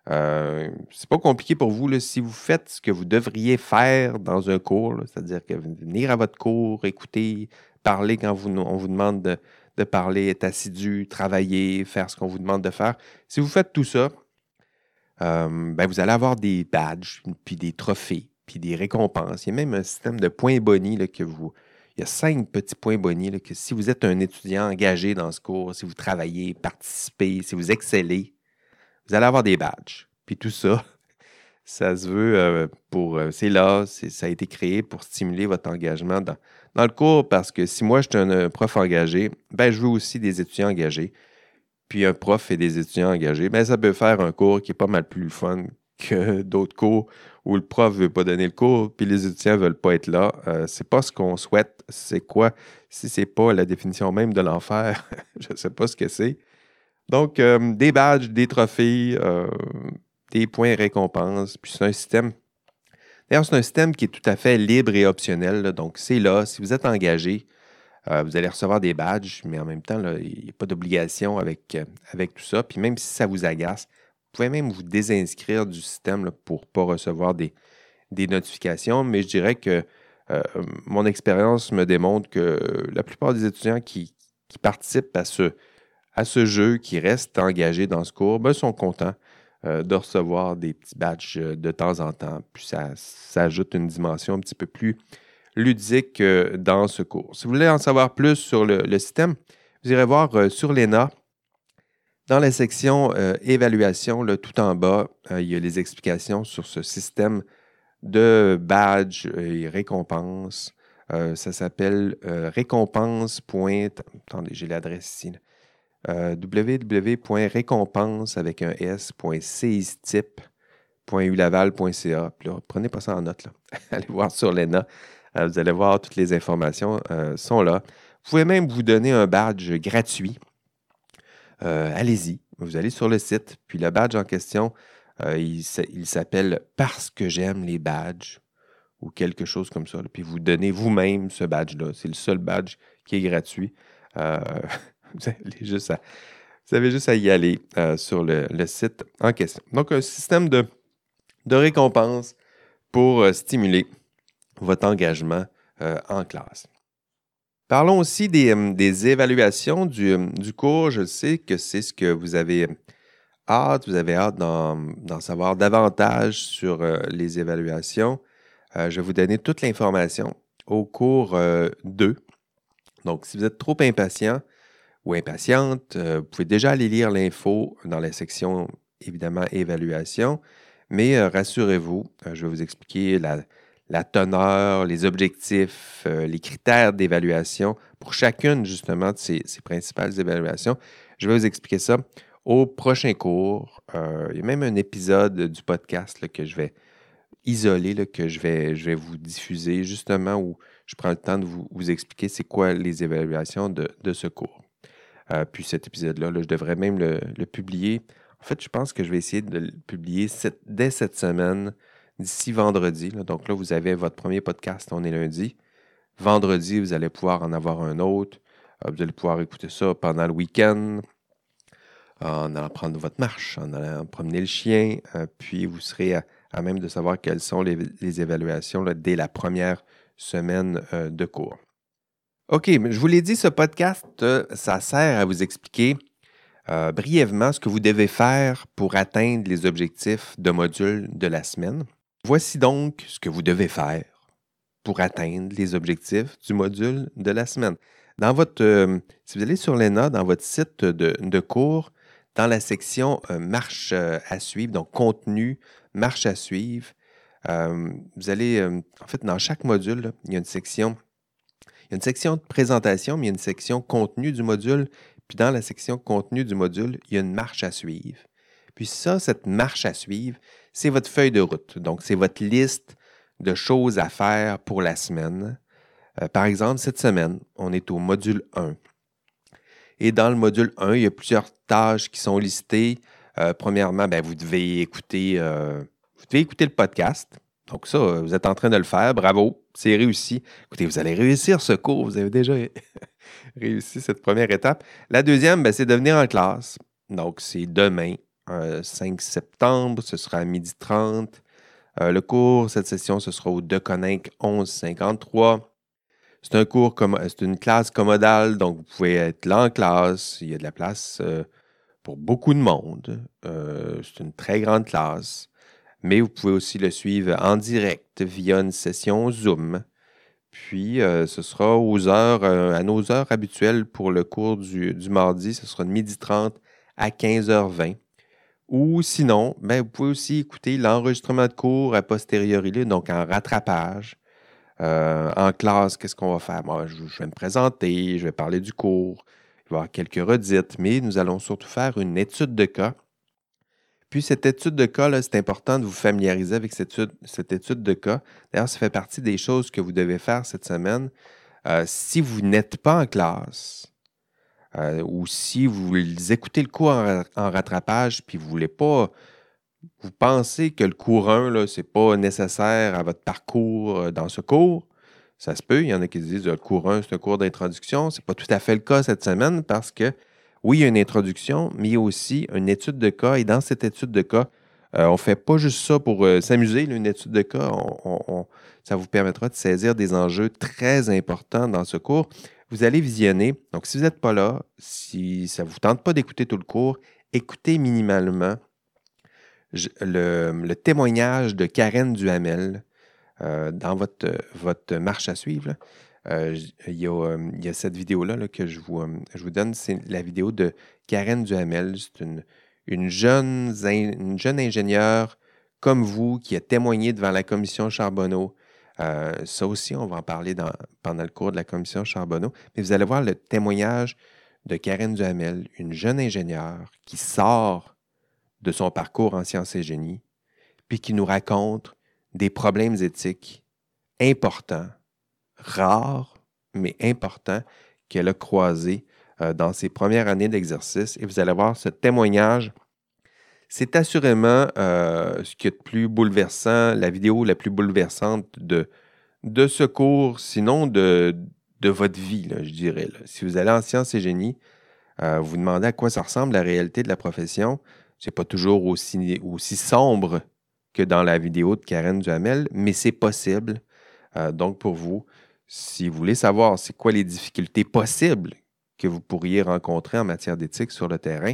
A: Euh, c'est pas compliqué pour vous. Si vous faites ce que vous devriez faire dans un cours, c'est-à-dire que venir à votre cours, écouter, parler quand on vous demande de, parler, être assidu, travailler, faire ce qu'on vous demande de faire. Si vous faites tout ça, euh, ben vous allez avoir des badges, puis des trophées, puis des récompenses. Il y a même un système de points bonus que vous. Il y a cinq petits points bonus que si vous êtes un étudiant engagé dans ce cours, si vous travaillez, participez, si vous excellez, vous allez avoir des badges. Puis tout ça, ça se veut euh, pour. Euh, c'est là, ça a été créé pour stimuler votre engagement dans, dans le cours parce que si moi je suis un, prof engagé, ben je veux aussi des étudiants engagés. Puis un prof et des étudiants engagés, ben ça peut faire un cours qui est pas mal plus fun que d'autres cours où le prof ne veut pas donner le cours, puis les étudiants ne veulent pas être là. Euh, c'est pas ce qu'on souhaite. C'est quoi? Si c'est pas la définition même de l'enfer, je ne sais pas ce que c'est. Donc, euh, des badges, des trophées, euh, des points récompenses. Puis c'est un système. D'ailleurs, c'est un système qui est tout à fait libre et optionnel. donc, c'est là. Si vous êtes engagé, euh, vous allez recevoir des badges, mais en même temps, il n'y a pas d'obligation avec, avec tout ça. Puis même si ça vous agace, pouvez même vous désinscrire du système pour ne pas recevoir des, des notifications. Mais je dirais que mon expérience me démontre que la plupart des étudiants qui, participent à ce, à ce jeu, qui reste engagé dans ce cours, ben, sont contents euh, de recevoir des petits badges euh, de temps en temps. Puis ça, ajoute une dimension un petit peu plus ludique euh, dans ce cours. Si vous voulez en savoir plus sur le, système, vous irez voir sur l'ENA. Dans la section évaluation, tout en bas, il y a les explications sur ce système de badges et récompenses. ça s'appelle récompense. Attendez, j'ai l'adresse ici euh, www.récompense avec un s.cistype.ulaval.ca. Prenez pas ça en note. Là. allez voir sur l'ENA. Euh, vous allez voir toutes les informations euh, sont là. Vous pouvez même vous donner un badge gratuit. Allez-y. vous allez sur le site, puis le badge en question, euh, il, s'appelle Parce que j'aime les badges ou quelque chose comme ça. Puis vous donnez vous-même ce badge-là. C'est le seul badge qui est gratuit. Euh, vous, avez juste à, y aller euh, sur le, site en question. Donc, un système de, de récompense pour stimuler votre engagement en classe. Parlons aussi des, évaluations du, du, cours. Je sais que c'est ce que vous avez hâte, vous avez hâte d'en savoir davantage sur euh, les évaluations, euh, je vais vous donner toute l'information au cours 2. Euh, Donc, si vous êtes trop impatient ou impatiente, vous pouvez déjà aller lire l'info dans la section, évidemment, évaluation. Mais rassurez-vous, je vais vous expliquer la, teneur, les objectifs, les critères d'évaluation pour chacune, justement, de ces, principales évaluations. Je vais vous expliquer ça au prochain cours. Euh, il y a même un épisode du podcast que je vais isoler, que je vais, je vais vous diffuser, justement, où je prends le temps de vous, expliquer c'est quoi les évaluations de, ce cours. Euh, puis cet épisode-là, je devrais même le, publier. En fait, je pense que je vais essayer de le publier dès cette semaine, d'ici vendredi. Donc là, vous avez votre premier podcast, on est lundi. Vendredi, vous allez pouvoir en avoir un autre. Euh, vous allez pouvoir écouter ça pendant le week-end, en allant prendre votre marche, en allant promener le chien, euh, puis vous serez à, même de savoir quelles sont les, évaluations dès la première semaine euh, de cours. OK, je vous l'ai dit, ce podcast, ça sert à vous expliquer brièvement ce que vous devez faire pour atteindre les objectifs de module de la semaine. Voici donc ce que vous devez faire pour atteindre les objectifs du module de la semaine. Dans votre, si vous allez sur l'ENA, dans votre site de cours, dans la section euh, marche euh, à suivre, donc contenu, marche à suivre, euh, vous allez, en fait, dans chaque module, il y a une section, il y a une section de présentation, mais il y a une section contenu du module. Puis dans la section contenu du module, il y a une marche à suivre. Puis ça, cette marche à suivre, c'est votre feuille de route. Donc, c'est votre liste de choses à faire pour la semaine. par exemple, cette semaine, on est au module 1. Et dans le module 1, il y a plusieurs tâches qui sont listées. Euh, premièrement, ben, vous, devez écouter, euh, vous devez écouter le podcast. Donc ça, vous êtes en train de le faire. Bravo, c'est réussi. Écoutez, vous allez réussir ce cours. Vous avez déjà réussi cette première étape. La deuxième, ben, c'est de venir en classe. Donc, c'est demain, 5 euh, septembre. Ce sera à 12h30. le cours, cette session, ce sera au Deconninck 1153. C'est un cours, c'est une classe commodale, donc vous pouvez être là en classe. Il y a de la place euh, pour beaucoup de monde. Euh, c'est une très grande classe. Mais vous pouvez aussi le suivre en direct via une session Zoom. Puis, euh, ce sera aux heures, à nos heures habituelles pour le cours du, mardi. Ce sera de 12h30 à 15h20. Ou sinon, ben, vous pouvez aussi écouter l'enregistrement de cours a posteriori, donc en rattrapage. Euh, en classe, qu'est-ce qu'on va faire? Moi, je, vais me présenter, je vais parler du cours, il va y avoir quelques redites, mais nous allons surtout faire une étude de cas. Puis cette étude de cas, c'est important de vous familiariser avec cette étude, de cas. D'ailleurs, ça fait partie des choses que vous devez faire cette semaine. Euh, si vous n'êtes pas en classe euh, ou si vous écoutez le cours en, rattrapage puis vous voulez pas vous pensez que le cours 1, ce n'est pas nécessaire à votre parcours euh, dans ce cours, ça se peut. Il y en a qui disent le cours 1, c'est un cours d'introduction. Ce n'est pas tout à fait le cas cette semaine parce que, oui, il y a une introduction, mais il y a aussi une étude de cas. Et dans cette étude de cas, euh, on ne fait pas juste ça pour s'amuser, une étude de cas. ça vous permettra de saisir des enjeux très importants dans ce cours. Vous allez visionner. Donc, si vous n'êtes pas là, si ça ne vous tente pas d'écouter tout le cours, écoutez minimalement le, témoignage de Karen Duhamel euh, dans votre, marche à suivre. Euh, il, y a, cette vidéo-là que je vous, donne. C'est la vidéo de Karen Duhamel. C'est une, une, jeune, une jeune ingénieure comme vous qui a témoigné devant la commission Charbonneau. Euh, ça aussi, on va en parler pendant le cours de la commission Charbonneau. Mais vous allez voir le témoignage de Karen Duhamel, une jeune ingénieure qui sort de son parcours en sciences et génie, puis qui nous raconte des problèmes éthiques importants, rares, mais importants, qu'elle a croisés dans ses premières années d'exercice et vous allez voir ce témoignage. C'est assurément ce qui est de plus bouleversant, la vidéo la plus bouleversante de, de ce cours, sinon de, votre vie, je dirais. Si vous allez en sciences et génie, vous vous demandez à quoi ça ressemble la réalité de la profession. C'est pas toujours aussi, aussi sombre que dans la vidéo de Karen Duhamel, mais c'est possible. Euh, donc, pour vous, si vous voulez savoir c'est quoi les difficultés possibles que vous pourriez rencontrer en matière d'éthique sur le terrain,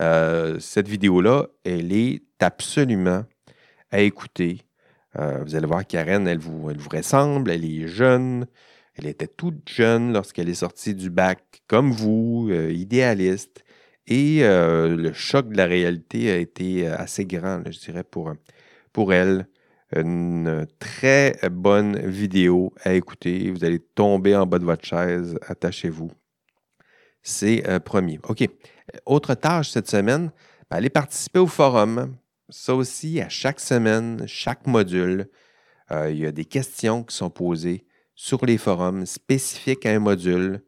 A: euh, cette vidéo-là, elle est absolument à écouter. Euh, vous allez voir, Karen, elle vous, ressemble, elle est jeune, elle était toute jeune lorsqu'elle est sortie du bac, comme vous, idéaliste. Et le choc de la réalité a été assez grand, je dirais, pour, pour elle. Une très bonne vidéo à écouter. Vous allez tomber en bas de votre chaise. Attachez-vous. C'est euh, promis. OK. Autre tâche cette semaine, ben, allez participer au forum. Ça aussi, à chaque semaine, chaque module, euh, il y a des questions qui sont posées sur les forums spécifiques à un module.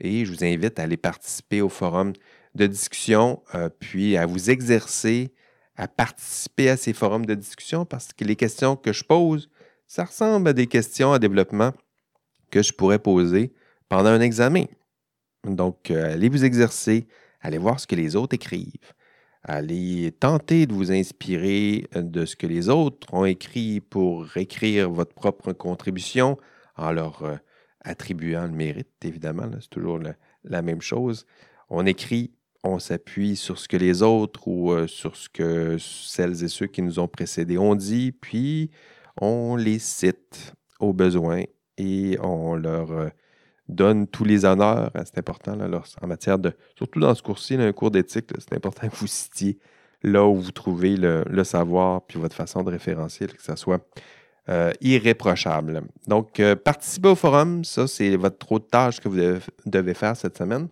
A: Et je vous invite à aller participer au forum de discussion, euh, puis à vous exercer à participer à ces forums de discussion parce que les questions que je pose, ça ressemble à des questions à développement que je pourrais poser pendant un examen. Donc, euh, allez vous exercer, allez voir ce que les autres écrivent, allez tenter de vous inspirer de ce que les autres ont écrit pour écrire votre propre contribution en leur euh, attribuant le mérite, évidemment. C'est toujours la même chose. On écrit on s'appuie sur ce que les autres ou euh, sur ce que celles et ceux qui nous ont précédés ont dit, puis on les cite au besoin et on leur euh, donne tous les honneurs. C'est important là, en matière de, surtout dans ce cours-ci, un cours d'éthique, c'est important que vous citiez là où vous trouvez le, savoir puis votre façon de référencier, que ça soit euh, irréprochable. Donc, participez au forum, ça c'est votre autre tâche que vous devez faire cette semaine.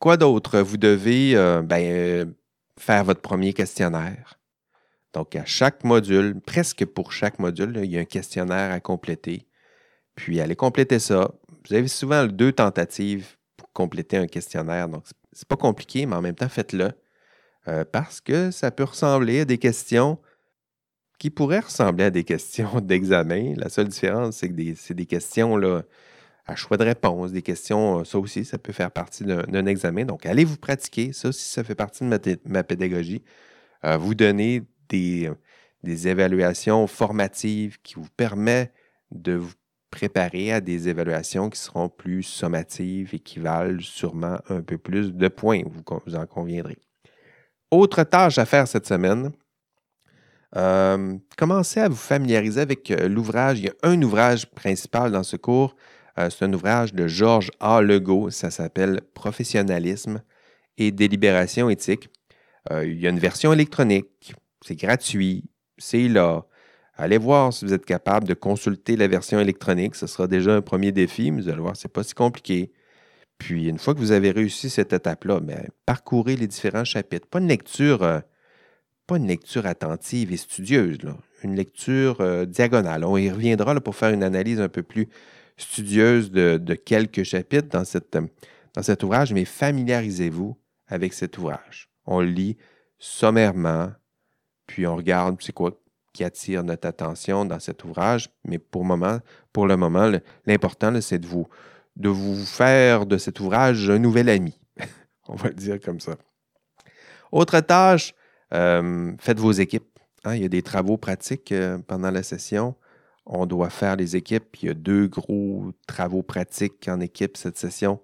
A: Quoi d'autre? Vous devez euh, ben, euh, faire votre premier questionnaire. Donc, à chaque module, presque pour chaque module, il y a un questionnaire à compléter. Puis, allez compléter ça. Vous avez souvent deux tentatives pour compléter un questionnaire. Donc, c'est pas compliqué, mais en même temps, faites-le. Euh, parce que ça peut ressembler à des questions qui pourraient ressembler à des questions d'examen. La seule différence, c'est que c'est des questions là, à choix de réponse, des questions, euh, ça aussi, ça peut faire partie d'un examen. Donc, allez vous pratiquer. Ça aussi, ça fait partie de ma, pédagogie. Euh, vous donner des, des, évaluations formatives qui vous permettent de vous préparer à des évaluations qui seront plus sommatives et qui valent sûrement un peu plus de points, vous, en conviendrez. Autre tâche à faire cette semaine, euh, commencez à vous familiariser avec l'ouvrage. Il y a un ouvrage principal dans ce cours euh, c'est un ouvrage de Georges A. Legault. Ça s'appelle Professionnalisme et délibération éthique. Euh, il y a une version électronique. C'est gratuit. C'est là. Allez voir si vous êtes capable de consulter la version électronique. Ce sera déjà un premier défi, mais vous allez voir, ce n'est pas si compliqué. Puis, une fois que vous avez réussi cette étape-là, ben, parcourez les différents chapitres. Pas une lecture, euh, pas une lecture attentive et studieuse, une lecture diagonale. On y reviendra pour faire une analyse un peu plus studieuse de, quelques chapitres dans cet ouvrage, mais familiarisez-vous avec cet ouvrage. On le lit sommairement, puis on regarde c'est quoi qui attire notre attention dans cet ouvrage, mais pour, le moment, l'important, c'est de vous, de vous faire de cet ouvrage un nouvel ami. on va le dire comme ça. Autre tâche, euh, faites vos équipes. Hein. il y a des travaux pratiques euh, pendant la session on doit faire les équipes. Il y a deux gros travaux pratiques en équipe cette session.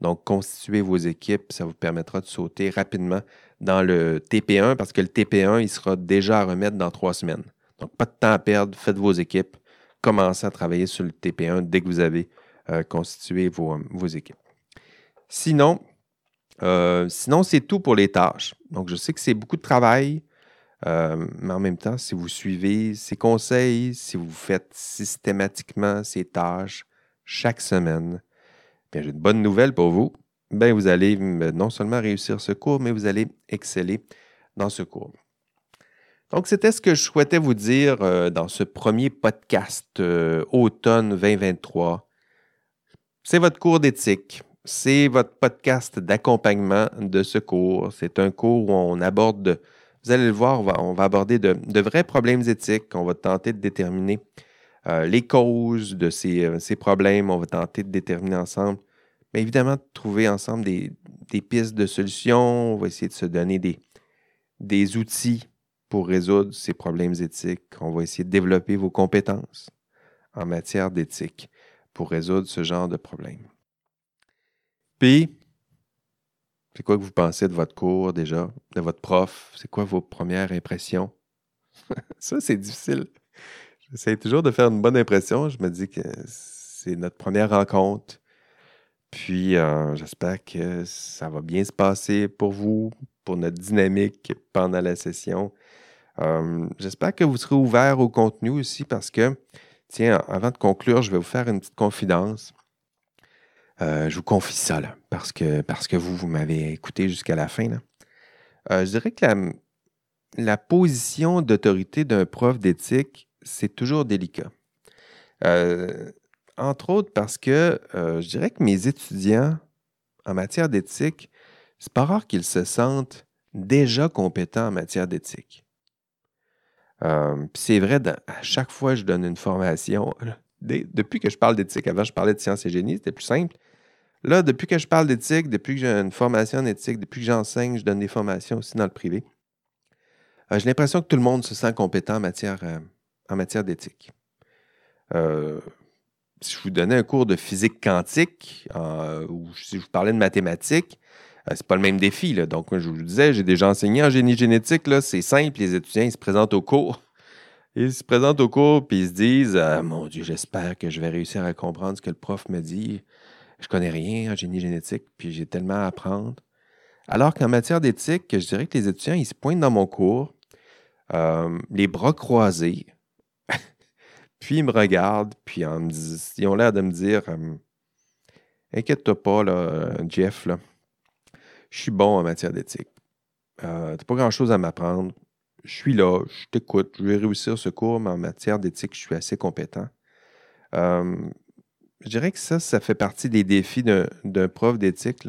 A: Donc, constituez vos équipes, ça vous permettra de sauter rapidement dans le TP1 parce que le TP1, il sera déjà à remettre dans trois semaines. Donc, pas de temps à perdre, faites vos équipes, commencez à travailler sur le TP1 dès que vous avez euh, constitué vos, équipes. Sinon, euh, sinon c'est tout pour les tâches. Donc, je sais que c'est beaucoup de travail. Euh, mais en même temps, si vous suivez ces conseils, si vous faites systématiquement ces tâches chaque semaine, bien, j'ai une bonne nouvelle pour vous. Bien, vous allez non seulement réussir ce cours, mais vous allez exceller dans ce cours. Donc, c'était ce que je souhaitais vous dire euh, dans ce premier podcast euh, automne 2023. C'est votre cours d'éthique. c'est votre podcast d'accompagnement de ce cours. C'est un cours où on aborde, vous allez le voir, on va, aborder de, vrais problèmes éthiques. On va tenter de déterminer euh, les causes de euh, ces, problèmes. On va tenter de déterminer ensemble, mais évidemment, de trouver ensemble des, pistes de solutions. On va essayer de se donner des, des outils pour résoudre ces problèmes éthiques. On va essayer de développer vos compétences en matière d'éthique pour résoudre ce genre de problème. Puis, c'est quoi que vous pensez de votre cours déjà, de votre prof? C'est quoi vos premières impressions? Ça, c'est difficile. J'essaie toujours de faire une bonne impression. Je me dis que c'est notre première rencontre. Puis, euh, j'espère que ça va bien se passer pour vous, pour notre dynamique pendant la session. Euh, j'espère que vous serez ouvert au contenu aussi parce que, tiens, avant de conclure, je vais vous faire une petite confidence. Euh, je vous confie ça, parce que, vous, vous m'avez écouté jusqu'à la fin. Je dirais que la position d'autorité d'un prof d'éthique, c'est toujours délicat. entre autres parce que je dirais que mes étudiants en matière d'éthique, c'est pas rare qu'ils se sentent déjà compétents en matière d'éthique. Euh, c'est vrai, à chaque fois que je donne une formation, depuis que je parle d'éthique, avant je parlais de sciences et génie, c'était plus simple. Là, depuis que je parle d'éthique, depuis que j'ai une formation en éthique, depuis que j'enseigne, je donne des formations aussi dans le privé, euh, j'ai l'impression que tout le monde se sent compétent en matière, euh, en matière d'éthique. si je vous donnais un cours de physique quantique ou si je vous parlais de mathématiques, euh, c'est pas le même défi. Là. Donc, je vous disais, j'ai déjà enseigné en génie génétique. C'est simple, les étudiants se présentent au cours. Ils se présentent au cours puis ils se disent ah, Mon Dieu, j'espère que je vais réussir à comprendre ce que le prof me dit. Je connais rien en génie génétique, puis j'ai tellement à apprendre. Alors qu'en matière d'éthique, je dirais que les étudiants, ils se pointent dans mon cours, euh, les bras croisés, puis ils me regardent, puis ils ont l'air de me dire euh, Inquiète-toi pas, là, Jeff, là je suis bon en matière d'éthique. Euh, tu pas grand-chose à m'apprendre. Je suis là, je t'écoute, je vais réussir ce cours, mais en matière d'éthique, je suis assez compétent. Euh, je dirais que ça, ça fait partie des défis d'un prof d'éthique.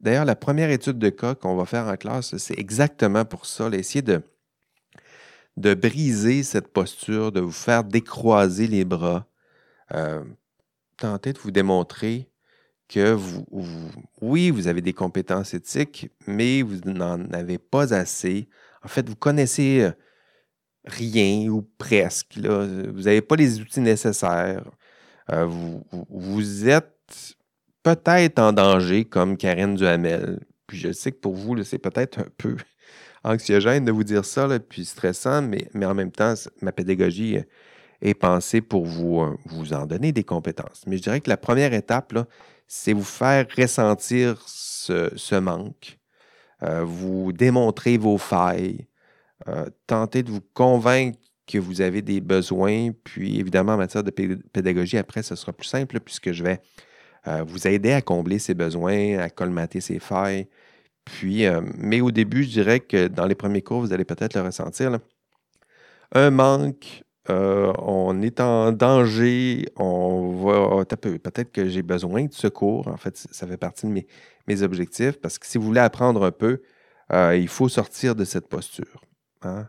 A: D'ailleurs, la première étude de cas qu'on va faire en classe, c'est exactement pour ça, essayer de, de briser cette posture, de vous faire décroiser les bras, euh, tenter de vous démontrer que vous, oui, vous avez des compétences éthiques, mais vous n'en avez pas assez. En fait, vous connaissez euh, rien ou presque. Vous n'avez pas les outils nécessaires. Euh, vous, êtes peut-être en danger comme Karen Duhamel. Puis je sais que pour vous, c'est peut-être un peu anxiogène de vous dire ça, là, puis stressant, mais, mais en même temps, ma pédagogie est pensée pour vous, euh, vous en donner des compétences. Mais je dirais que la première étape, c'est vous faire ressentir ce, manque, euh, vous démontrer vos failles, euh, tenter de vous convaincre que vous avez des besoins, puis évidemment en matière de pédagogie, après, ce sera plus simple puisque je vais euh, vous aider à combler ces besoins, à colmater ces failles. Puis, mais au début, je dirais que dans les premiers cours, vous allez peut-être le ressentir. un manque euh, on est en danger, on va. Peut-être que j'ai besoin de secours. En fait, ça fait partie de mes, objectifs parce que si vous voulez apprendre un peu, euh, il faut sortir de cette posture. Hein.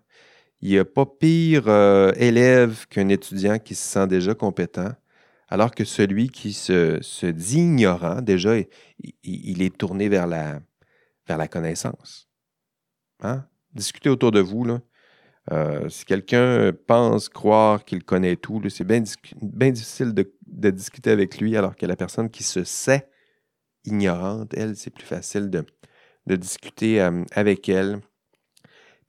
A: Il n'y a pas pire euh, élève qu'un étudiant qui se sent déjà compétent, alors que celui qui se, dit ignorant, déjà, il, est tourné vers la, vers la connaissance. Hein? Discutez autour de vous. Là. Euh, si quelqu'un pense croire qu'il connaît tout, c'est bien, difficile de, discuter avec lui, alors que la personne qui se sait ignorante, elle, c'est plus facile de, discuter euh, avec elle.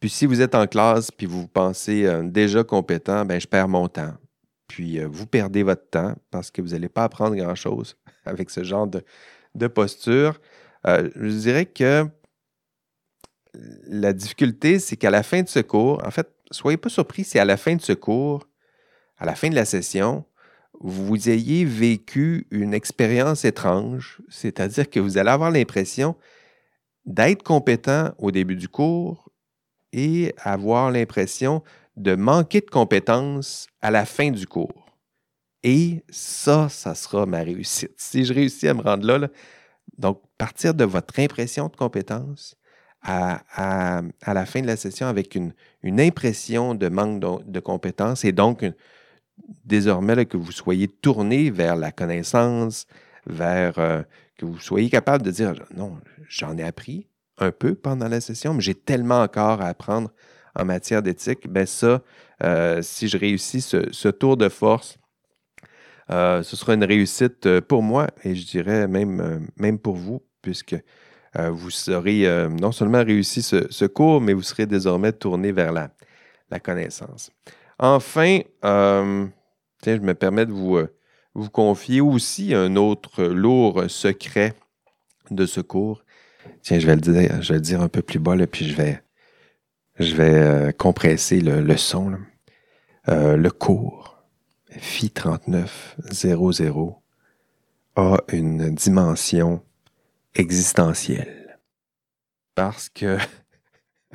A: Puis si vous êtes en classe puis vous pensez euh, déjà compétent, ben je perds mon temps. Puis vous perdez votre temps parce que vous n'allez pas apprendre grand-chose avec ce genre de posture. Je dirais que la difficulté, c'est qu'à la fin de ce cours, en fait, soyez pas surpris si à la fin de ce cours, à la fin de la session, vous ayez vécu une expérience étrange, c'est-à-dire que vous allez avoir l'impression d'être compétent au début du cours et avoir l'impression de manquer de compétences à la fin du cours. Et ça, ça sera ma réussite. Si je réussis à me rendre là, Donc, partir de votre impression de compétence à, la fin de la session avec une, impression de manque de, compétences et donc désormais que vous soyez tourné vers la connaissance, vers euh, que vous soyez capable de dire non, j'en ai appris un peu pendant la session, mais j'ai tellement encore à apprendre en matière d'éthique. Ben ça, euh, si je réussis ce, tour de force, euh, ce sera une réussite pour moi et je dirais même, même pour vous, puisque vous serez non seulement réussi ce, cours, mais vous serez désormais tourné vers la, connaissance. Enfin, je me permets de vous, confier aussi un autre lourd secret de ce cours. Tiens, je vais le dire, je vais le dire un peu plus bas, là, puis je vais, je vais euh, compresser le, son. Euh, le cours Phi 3900 a une dimension existentielle. Parce que,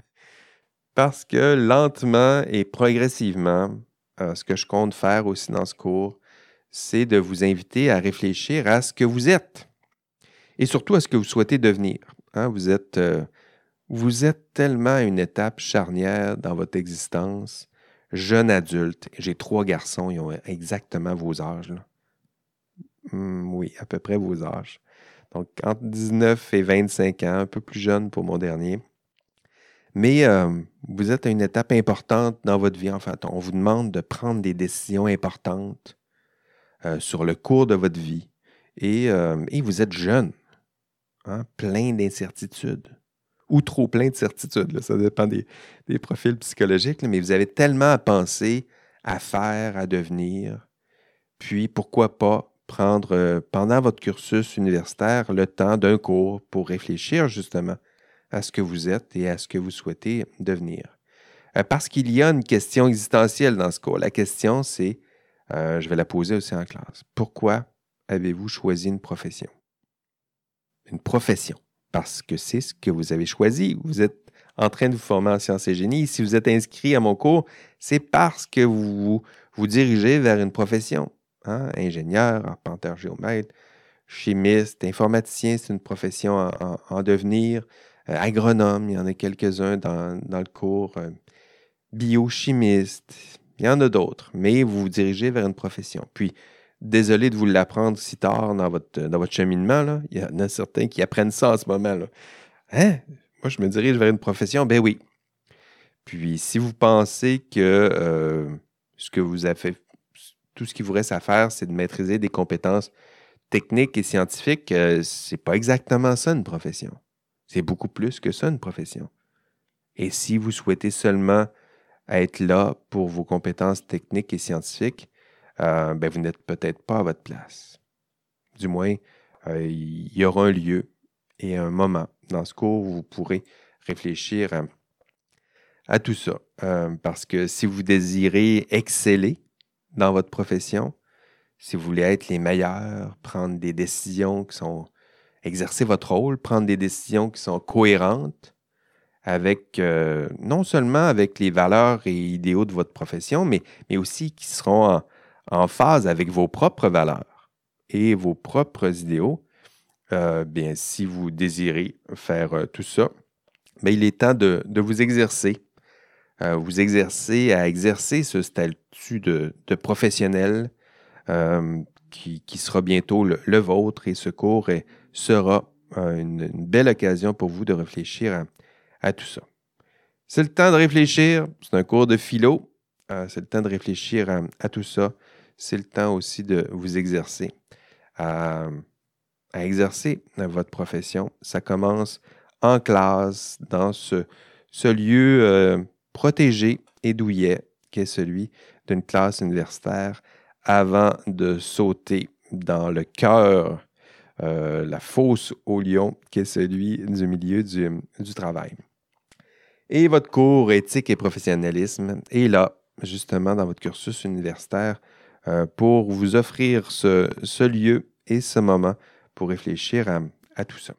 A: parce que lentement et progressivement, euh, ce que je compte faire aussi dans ce cours, c'est de vous inviter à réfléchir à ce que vous êtes et surtout à ce que vous souhaitez devenir. Hein. vous, êtes, euh, vous êtes tellement une étape charnière dans votre existence. Jeune adulte, j'ai trois garçons, ils ont exactement vos âges. Hum, oui, à peu près vos âges. Donc, entre 19 et 25 ans, un peu plus jeune pour mon dernier. Mais euh, vous êtes à une étape importante dans votre vie. En fait, on vous demande de prendre des décisions importantes euh, sur le cours de votre vie. Et, euh, vous êtes jeune, hein, plein d'incertitudes. Ou trop plein de certitudes. Ça dépend des, profils psychologiques. mais vous avez tellement à penser, à faire, à devenir. Puis, pourquoi pas prendre, euh, pendant votre cursus universitaire, le temps d'un cours pour réfléchir justement à ce que vous êtes et à ce que vous souhaitez devenir. parce qu'il y a une question existentielle dans ce cours. La question, c'est euh, je vais la poser aussi en classe. Pourquoi avez-vous choisi une profession? Une profession. Parce que c'est ce que vous avez choisi. Vous êtes en train de vous former en sciences et génie. Si vous êtes inscrit à mon cours, c'est parce que vous vous dirigez vers une profession. Hein? Ingénieur, arpenteur géomètre, chimiste, informaticien, c'est une profession en, devenir. Euh, agronome, il y en a quelques-uns dans, le cours. Euh, biochimiste, il y en a d'autres, mais vous vous dirigez vers une profession. Puis, désolé de vous l'apprendre si tard dans votre, dans votre cheminement. Là. Il y en a certains qui apprennent ça en ce moment. Là. Hein? Moi, je me dirige vers une profession? Ben oui. Puis, si vous pensez que euh, ce que vous avez fait, tout ce qui vous reste à faire, c'est de maîtriser des compétences techniques et scientifiques, euh, c'est pas exactement ça une profession. C'est beaucoup plus que ça une profession. Et si vous souhaitez seulement être là pour vos compétences techniques et scientifiques, euh, ben, vous n'êtes peut-être pas à votre place. Du moins, euh, il y aura un lieu et un moment dans ce cours où vous pourrez réfléchir à, tout ça. Euh, parce que si vous désirez exceller dans votre profession, si vous voulez être les meilleurs, prendre des décisions qui sont, exercer votre rôle, prendre des décisions qui sont cohérentes, avec non seulement avec les valeurs et idéaux de votre profession, mais, mais aussi qui seront en, phase avec vos propres valeurs et vos propres idéaux. Euh, bien, si vous désirez faire euh, tout ça, bien, il est temps de, vous exercer. vous exercer à exercer ce statut de, professionnel qui, sera bientôt le, vôtre et ce cours sera une, belle occasion pour vous de réfléchir à, tout ça. C'est le temps de réfléchir. C'est un cours de philo. Euh, c'est le temps de réfléchir à, tout ça. C'est le temps aussi de vous exercer à, exercer votre profession. Ça commence en classe, dans ce, lieu euh, protégé et douillet qui est celui d'une classe universitaire avant de sauter dans le cœur, euh, la fosse au lion qui est celui du milieu du travail. Et votre cours éthique et professionnalisme est là, justement, dans votre cursus universitaire, euh, pour vous offrir ce, lieu et ce moment pour réfléchir à, tout ça.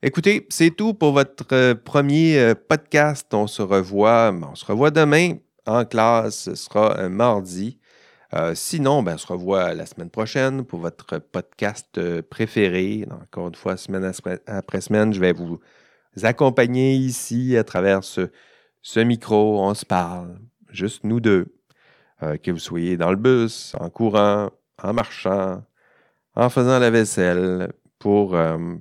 A: Écoutez, c'est tout pour votre euh, premier euh, podcast. On se revoit, on se revoit demain en classe. Ce sera mardi. Sinon, ben, on se revoit la semaine prochaine pour votre podcast préféré. Encore une fois, semaine après semaine, je vais vous accompagner ici à travers ce, micro. On se parle, juste nous deux. Euh, que vous soyez dans le bus, en courant, en marchant, en faisant la vaisselle, pour,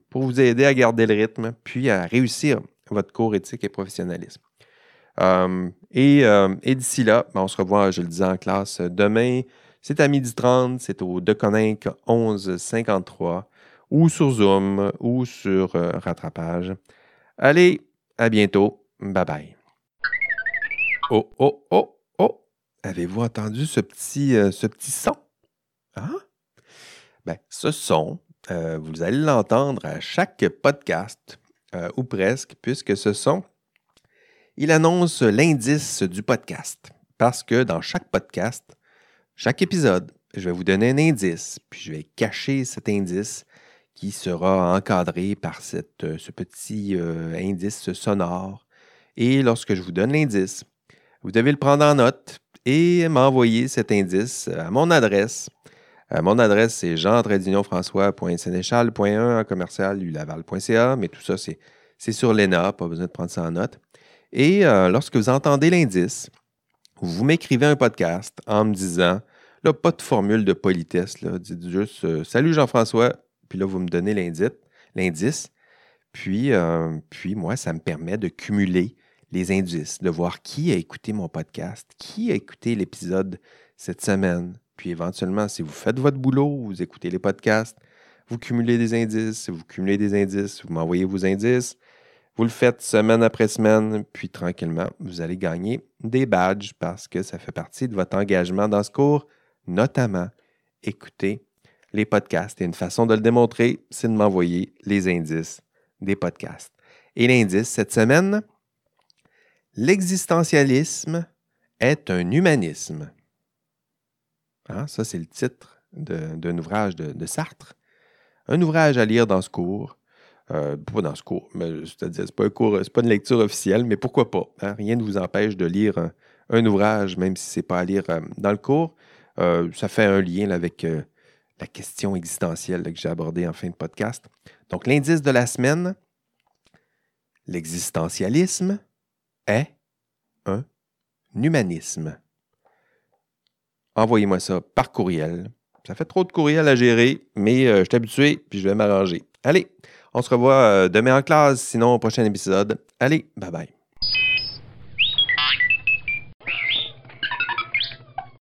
A: pour vous aider à garder le rythme, puis à réussir votre cours éthique et professionnalisme. Euh, euh, et, d'ici là, ben, on se revoit, je le disais en classe, demain. C'est à 12h30, c'est au Deconinck 1153 ou sur Zoom ou sur euh, rattrapage. Allez, à bientôt. Bye bye. Oh, oh, oh! Avez-vous entendu ce petit, ce petit son? Hein? Ben, ce son, vous allez l'entendre à chaque podcast, ou presque, puisque ce son, il annonce l'indice du podcast. Parce que dans chaque podcast, chaque épisode, je vais vous donner un indice, puis je vais cacher cet indice qui sera encadré par cette, euh, ce petit euh, indice sonore. Et lorsque je vous donne l'indice, vous devez le prendre en note et m'envoyer cet indice à mon adresse. Euh, mon adresse, c'est jean françois.sénéchal.1 commercial ulaval.ca, mais tout ça, c'est sur l'ENA, pas besoin de prendre ça en note. Et euh, lorsque vous entendez l'indice, vous m'écrivez un podcast en me disant, là, pas de formule de politesse, là, dites juste euh, Salut Jean-François, puis là, vous me donnez l'indice. Puis, puis moi, ça me permet de cumuler les indices, de voir qui a écouté mon podcast, qui a écouté l'épisode cette semaine. Puis éventuellement, si vous faites votre boulot, vous écoutez les podcasts, vous cumulez des indices, vous cumulez des indices, vous m'envoyez vos indices. Vous le faites semaine après semaine, puis tranquillement, vous allez gagner des badges parce que ça fait partie de votre engagement dans ce cours, notamment écouter les podcasts. Et une façon de le démontrer, c'est de m'envoyer les indices des podcasts. Et l'indice cette semaine, l'existentialisme est un humanisme. Ah, ça, c'est le titre d'un ouvrage de, Sartre. Un ouvrage à lire dans ce cours euh, pas dans ce cours, mais c'est-à-dire, c'est pas un cours, c'est pas une lecture officielle, mais pourquoi pas? Hein? Rien ne vous empêche de lire un, ouvrage, même si ce n'est pas à lire euh, dans le cours. Euh, ça fait un lien avec la question existentielle que j'ai abordée en fin de podcast. Donc, l'indice de la semaine, l'existentialisme est un humanisme. Envoyez-moi ça par courriel. Ça fait trop de courriel à gérer, mais je suis habitué, puis je vais m'arranger. Allez, on se revoit euh, demain en classe, sinon au prochain épisode. Allez, bye bye.